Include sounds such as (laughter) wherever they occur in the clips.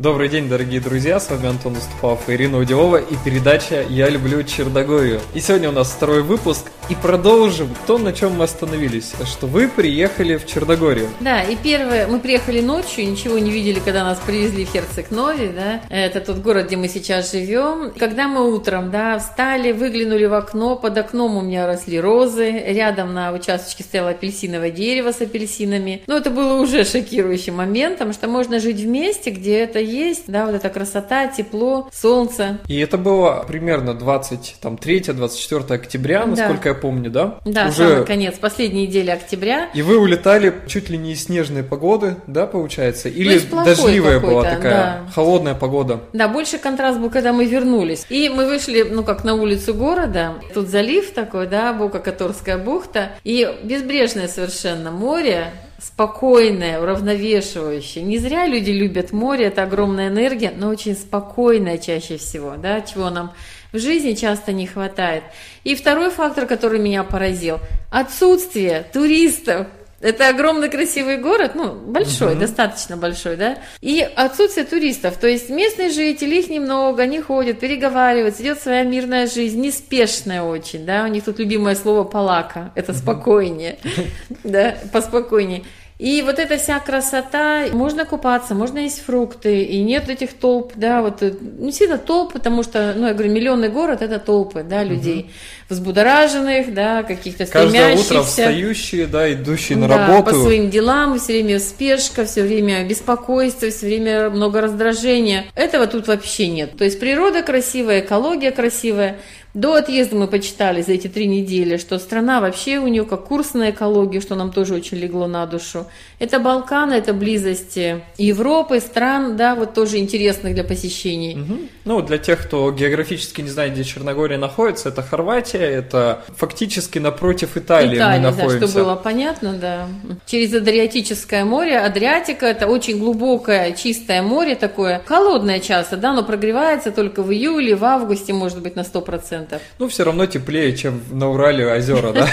Добрый день, дорогие друзья, с вами Антон Уступав и Ирина Удилова и передача «Я люблю Чердогорию». И сегодня у нас второй выпуск, и продолжим то, на чем мы остановились, что вы приехали в Чердогорию. Да, и первое, мы приехали ночью, ничего не видели, когда нас привезли в Херцег-Нови, да, это тот город, где мы сейчас живем. Когда мы утром, да, встали, выглянули в окно, под окном у меня росли розы, рядом на участочке стояло апельсиновое дерево с апельсинами. Ну, это было уже шокирующим моментом, что можно жить в месте, где это есть, да, вот эта красота, тепло, солнце. И это было примерно 23-24 октября, насколько я помню, да? Да, Уже... самый конец, последней недели октября. И вы улетали чуть ли не из снежной погоды, да, получается? Или ну, дождливая была такая, да. холодная погода? Да, больше контраст был, когда мы вернулись. И мы вышли, ну, как на улицу города, тут залив такой, да, Бока-Которская бухта, и безбрежное совершенно море, спокойное, уравновешивающее. Не зря люди любят море, это огромная энергия, но очень спокойная чаще всего, да, чего нам в жизни часто не хватает. И второй фактор, который меня поразил, отсутствие туристов. Это огромный красивый город, ну, большой, угу. достаточно большой, да, и отсутствие туристов, то есть местные жители, их немного, они ходят, переговариваются, идет своя мирная жизнь, неспешная очень, да, у них тут любимое слово «палака», это спокойнее, (laughs) да, поспокойнее. И вот эта вся красота, можно купаться, можно есть фрукты, и нет этих толп, да, вот, э, не сильно толп, потому что, ну, я говорю, миллионный город – это толпы, да, людей, угу. взбудораженных, да, каких-то. Каждое утро встающие, да, идущие на да, работу. по своим делам, все время спешка, все время беспокойство, все время много раздражения. Этого тут вообще нет. То есть природа красивая, экология красивая – до отъезда мы почитали за эти три недели, что страна вообще у нее как курс на экологию, что нам тоже очень легло на душу. Это Балканы, это близости Европы, стран, да, вот тоже интересных для посещений. Угу. Ну, для тех, кто географически не знает, где Черногория находится, это Хорватия, это фактически напротив Италии Италия, мы находимся. да, чтобы было понятно, да. Через Адриатическое море, Адриатика, это очень глубокое, чистое море такое, холодное часто, да, но прогревается только в июле, в августе, может быть, на 100%. 100%. Ну, все равно теплее, чем на Урале озера, да?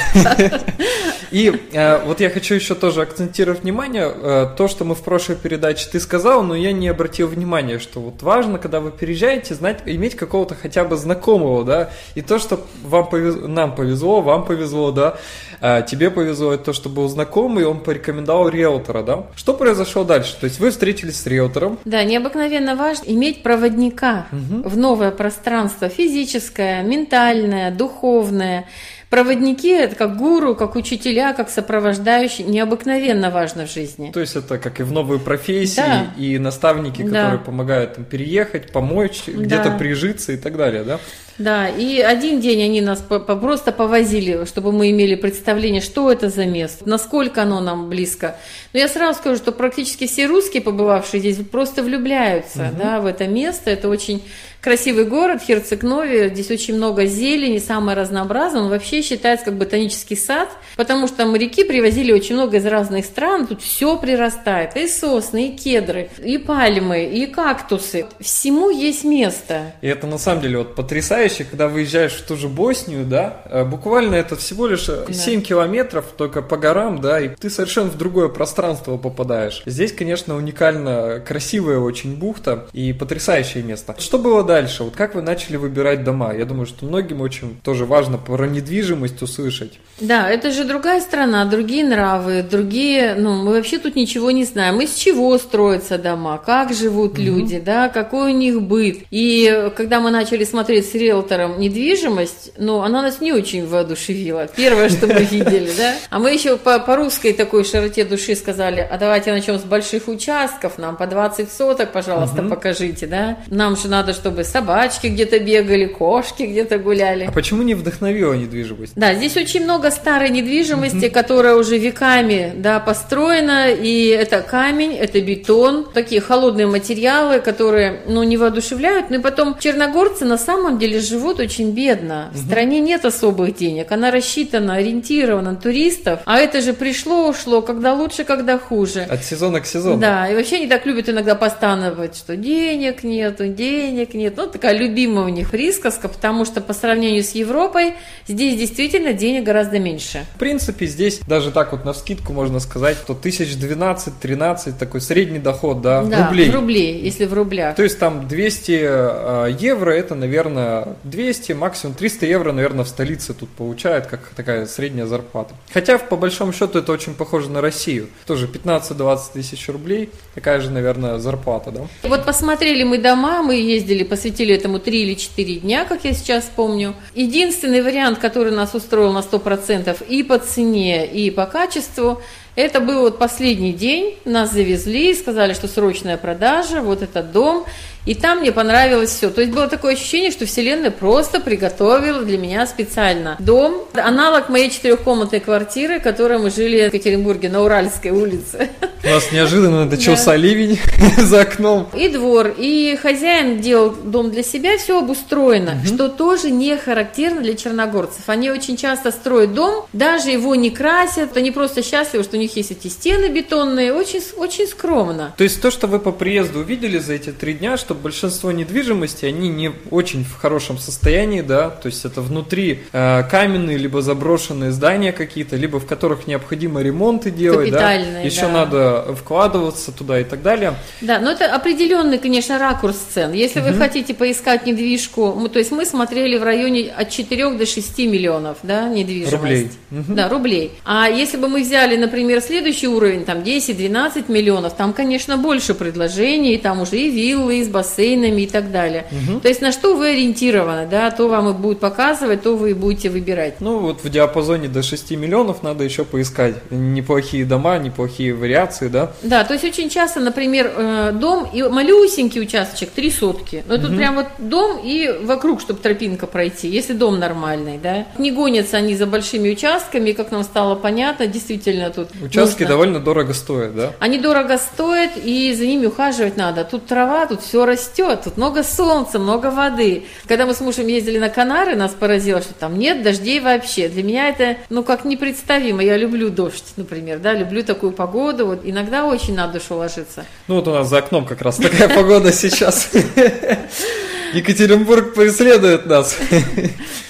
И э, вот я хочу еще тоже акцентировать внимание, э, то, что мы в прошлой передаче ты сказал, но я не обратил внимания, что вот важно, когда вы переезжаете, знать, иметь какого-то хотя бы знакомого, да, и то, что вам повезло, нам повезло, вам повезло, да, э, тебе повезло, это то, что был знакомый, он порекомендовал риэлтора, да. Что произошло дальше? То есть вы встретились с риэлтором. Да, необыкновенно важно иметь проводника угу. в новое пространство, физическое, ментальное, духовное. Проводники – это как гуру, как учителя, как сопровождающие, необыкновенно важно в жизни. То есть это как и в новые профессии, да. и наставники, которые да. помогают им переехать, помочь, да. где-то прижиться и так далее, да? Да, и один день они нас просто повозили, чтобы мы имели представление, что это за место, насколько оно нам близко. Но я сразу скажу, что практически все русские, побывавшие здесь, просто влюбляются угу. да, в это место. Это очень красивый город, Херцег-Нови, здесь очень много зелени, самое разнообразное. Он вообще считается как ботанический сад, потому что моряки привозили очень много из разных стран, тут все прирастает, и сосны, и кедры, и пальмы, и кактусы. Всему есть место. И это на самом деле вот потрясающе, когда выезжаешь в ту же Боснию, да, э, буквально это всего лишь 7 да. километров только по горам, да, и ты совершенно в другое пространство попадаешь. Здесь, конечно, уникально красивая очень бухта и потрясающее место. Что было дальше? Вот как вы начали выбирать дома? Я думаю, что многим очень тоже важно про недвижимость услышать. Да, это же другая страна, другие нравы, другие, ну, мы вообще тут ничего не знаем. Из чего строятся дома, как живут угу. люди, да, какой у них быт. И когда мы начали смотреть с риэлтором недвижимость, ну, она нас не очень воодушевила. Первое, что мы (laughs) видели, да. А мы еще по, по русской такой широте души сказали, а давайте начнем с больших участков, нам по 20 соток, пожалуйста, покажите, да. Нам же надо, чтобы собачки где-то бегали, кошки где-то гуляли. А почему не вдохновила недвижимость? Да, здесь очень много старой недвижимости, mm-hmm. которая уже веками да, построена, и это камень, это бетон, такие холодные материалы, которые ну, не воодушевляют. Ну и потом черногорцы на самом деле живут очень бедно. В стране нет особых денег, она рассчитана, ориентирована на туристов, а это же пришло, ушло, когда лучше, когда хуже. От сезона к сезону. Да, и вообще они так любят иногда постановать, что денег нету, денег нет. Ну, такая любимая у них присказка, потому что по сравнению с Европой здесь действительно денег гораздо меньше. В принципе, здесь даже так вот на скидку можно сказать, что 1012-13 такой средний доход, да, Да, рублей. в рублей, если в рублях. То есть там 200 э, евро, это, наверное, 200, максимум 300 евро, наверное, в столице тут получают, как такая средняя зарплата. Хотя, по большому счету, это очень похоже на Россию. Тоже 15-20 тысяч рублей, такая же, наверное, зарплата, да? Вот посмотрели мы дома, мы ездили, посвятили этому 3 или 4 дня, как я сейчас помню. Единственный вариант, который нас устроил на 100% и по цене, и по качеству, это был вот последний день, нас завезли, сказали, что срочная продажа, вот этот дом, и там мне понравилось все. То есть было такое ощущение, что Вселенная просто приготовила для меня специально дом, аналог моей четырехкомнатной квартиры, в которой мы жили в Екатеринбурге на Уральской улице. У нас неожиданно начался Да. ливень (laughs) за окном. И двор, и хозяин делал дом для себя, все обустроено, что тоже не характерно для черногорцев. Они очень часто строят дом, даже его не красят, они просто счастливы, что у них есть эти стены бетонные, очень, очень скромно. То есть то, что вы по приезду увидели за эти три дня, что большинство недвижимости, они не очень в хорошем состоянии, да, то есть это внутри э, каменные, либо заброшенные здания какие-то, либо в которых необходимо ремонты делать, да, еще да. надо вкладываться туда и так далее. Да, но это определенный, конечно, ракурс цен. Если вы хотите поискать недвижку, мы- то есть мы смотрели в районе от 4 до 6 миллионов, да, недвижимость. Рублей. Мгм. Да, рублей. А если бы мы взяли, например, следующий уровень, там 10-12 миллионов, там, конечно, больше предложений, там уже и виллы, и с бассейнами и так далее. То есть на что вы ориентированы, да, то вам и будет показывать, то вы и будете выбирать. Ну вот в диапазоне до 6 миллионов надо еще поискать неплохие дома, неплохие вариации, да. Да, то есть очень часто, например, э, дом и малюсенький участочек, три сотки. Но тут прям вот дом и вокруг, чтобы тропинка пройти, если дом нормальный, да. Не гонятся они за большими участками, как нам стало понятно, действительно тут Участки нужно- довольно дорого стоят, да. Они дорого стоят, и за ними ухаживать надо. Тут трава, тут все растет, тут много солнца, много воды. Когда мы с мужем ездили на Канары, нас поразило, что там нет дождей вообще. Для меня это, ну, как непредставимо. Я люблю дождь, например, да, люблю такую погоду. Вот иногда очень на душу ложиться. Ну вот у нас за окном как раз такая погода сейчас. (laughs) Екатеринбург преследует нас.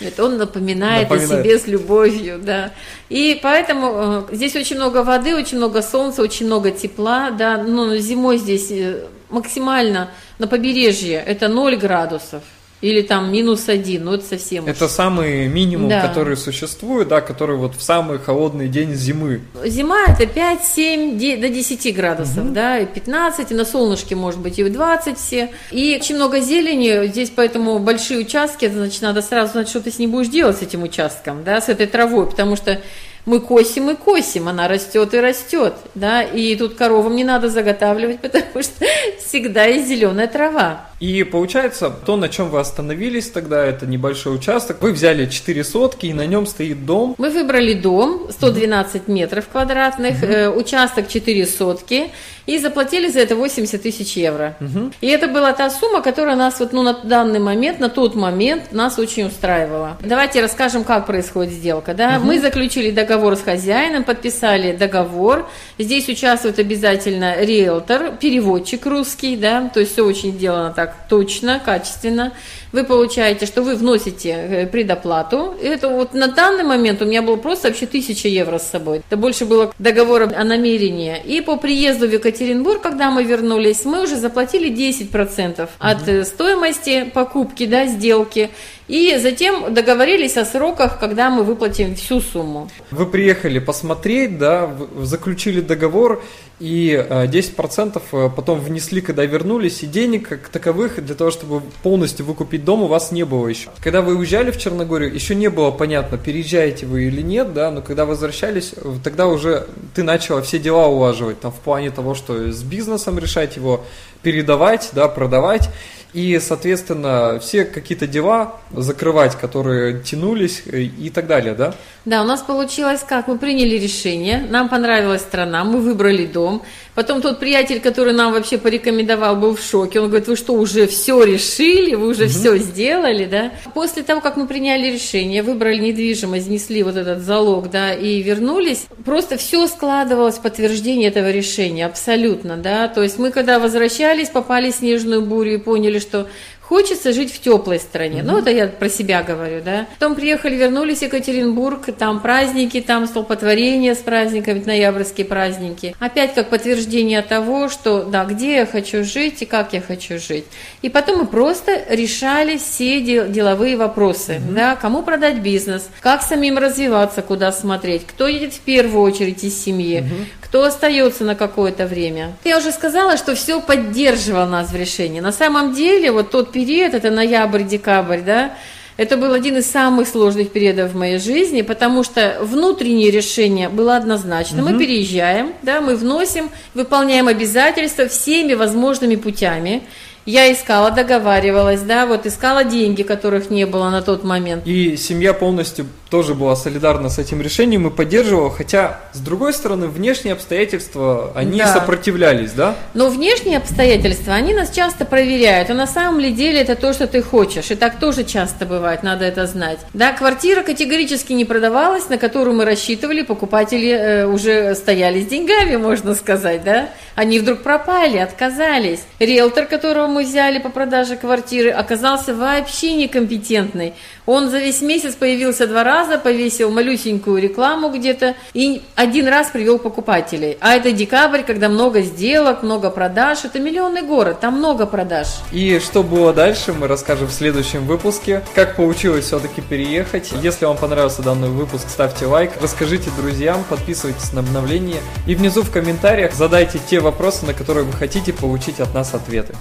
Нет, он напоминает, о Напоминает. себе с любовью, да. И поэтому э, здесь очень много воды, очень много солнца, очень много тепла, да. Ну, зимой здесь э, максимально на побережье это 0 градусов или там минус один, ну это совсем уж. Это самый минимум, Да. который существует, да, который вот в самый холодный день зимы. Зима это 5-7 де- до 10 градусов, да, и 15, и на солнышке может быть и в 20 все. И очень много зелени, здесь поэтому большие участки, значит, надо сразу знать, что ты с ним будешь делать, с этим участком, да, с этой травой, потому что мы косим и косим, она растет и растет, да, и тут коровам не надо заготавливать, (laughs) потому что всегда есть зеленая трава. И получается, то, на чем вы остановились тогда, это небольшой участок. Вы взяли 4 сотки, и на нем стоит дом. Мы выбрали дом 112 метров квадратных, э, участок 4 сотки и заплатили за это 80 тысяч евро. И это была та сумма, которая нас вот ну, на данный момент, на тот момент нас очень устраивала. Давайте расскажем, как происходит сделка. Да? Мы заключили договор с хозяином, подписали договор. Здесь участвует обязательно риэлтор, переводчик русский, да, то есть все очень сделано так точно, качественно. Вы получаете, что вы вносите э, предоплату. И Это вот на данный момент у меня было просто вообще 1000 евро с собой. Это больше было договора о намерении. И по приезду в Екатеринбург, когда мы вернулись, мы уже заплатили 10% от э, стоимости покупки, да, сделки. И затем договорились о сроках, когда мы выплатим всю сумму. Вы приехали посмотреть, да, заключили договор, и э, 10% э, потом внесли, когда вернулись, и денег как таковых для того, чтобы полностью выкупить дом, у вас не было еще. Когда вы уезжали в Черногорию, еще не было понятно, переезжаете вы или нет, да, но когда возвращались, э, тогда уже ты начала все дела улаживать, там, в плане того, что с бизнесом решать его, передавать, да, продавать. И, соответственно, все какие-то дела закрывать, которые тянулись э, и так далее, да? Да, у нас получилось как? Мы приняли решение, нам понравилась страна, мы выбрали дом, Потом тот приятель, который нам вообще порекомендовал, был в шоке. Он говорит, вы что, уже все решили, вы уже угу. все сделали, да? После того, как мы приняли решение, выбрали недвижимость, внесли вот этот залог, да, и вернулись, просто все складывалось в подтверждение этого решения, абсолютно, да. То есть мы, когда возвращались, попали в снежную бурю и поняли, что Хочется жить в теплой стране. Mm-hmm. Ну, это я про себя говорю, да. Потом приехали, вернулись в Екатеринбург, там праздники, там столпотворение с праздниками, ноябрьские праздники. Опять как подтверждение того, что, да, где я хочу жить и как я хочу жить. И потом мы просто решали все деловые вопросы, mm-hmm. да, кому продать бизнес, как самим развиваться, куда смотреть, кто едет в первую очередь из семьи, mm-hmm. кто остается на какое-то время. Я уже сказала, что все поддерживало нас в решении. На самом деле, вот тот период, это ноябрь-декабрь, да, это был один из самых сложных периодов в моей жизни, потому что внутреннее решение было однозначно. Угу. Мы переезжаем, да, мы вносим, выполняем обязательства всеми возможными путями. Я искала, договаривалась, да, вот искала деньги, которых не было на тот момент. И семья полностью тоже была солидарна с этим решением и поддерживала, хотя, с другой стороны, внешние обстоятельства, они да. сопротивлялись, да? Но внешние обстоятельства, они нас часто проверяют, а на самом ли деле это то, что ты хочешь, и так тоже часто бывает, надо это знать. Да, квартира категорически не продавалась, на которую мы рассчитывали, покупатели э, уже стояли с деньгами, можно сказать, да? Они вдруг пропали, отказались. Риэлтор, которого мы взяли по продаже квартиры, оказался вообще некомпетентный. Он за весь месяц появился два раза, повесил малюсенькую рекламу где-то и один раз привел покупателей. А это декабрь, когда много сделок, много продаж. Это миллионный город, там много продаж. И что было дальше, мы расскажем в следующем выпуске. Как получилось все-таки переехать. Если вам понравился данный выпуск, ставьте лайк, расскажите друзьям, подписывайтесь на обновления. И внизу в комментариях задайте те вопросы, на которые вы хотите получить от нас ответы.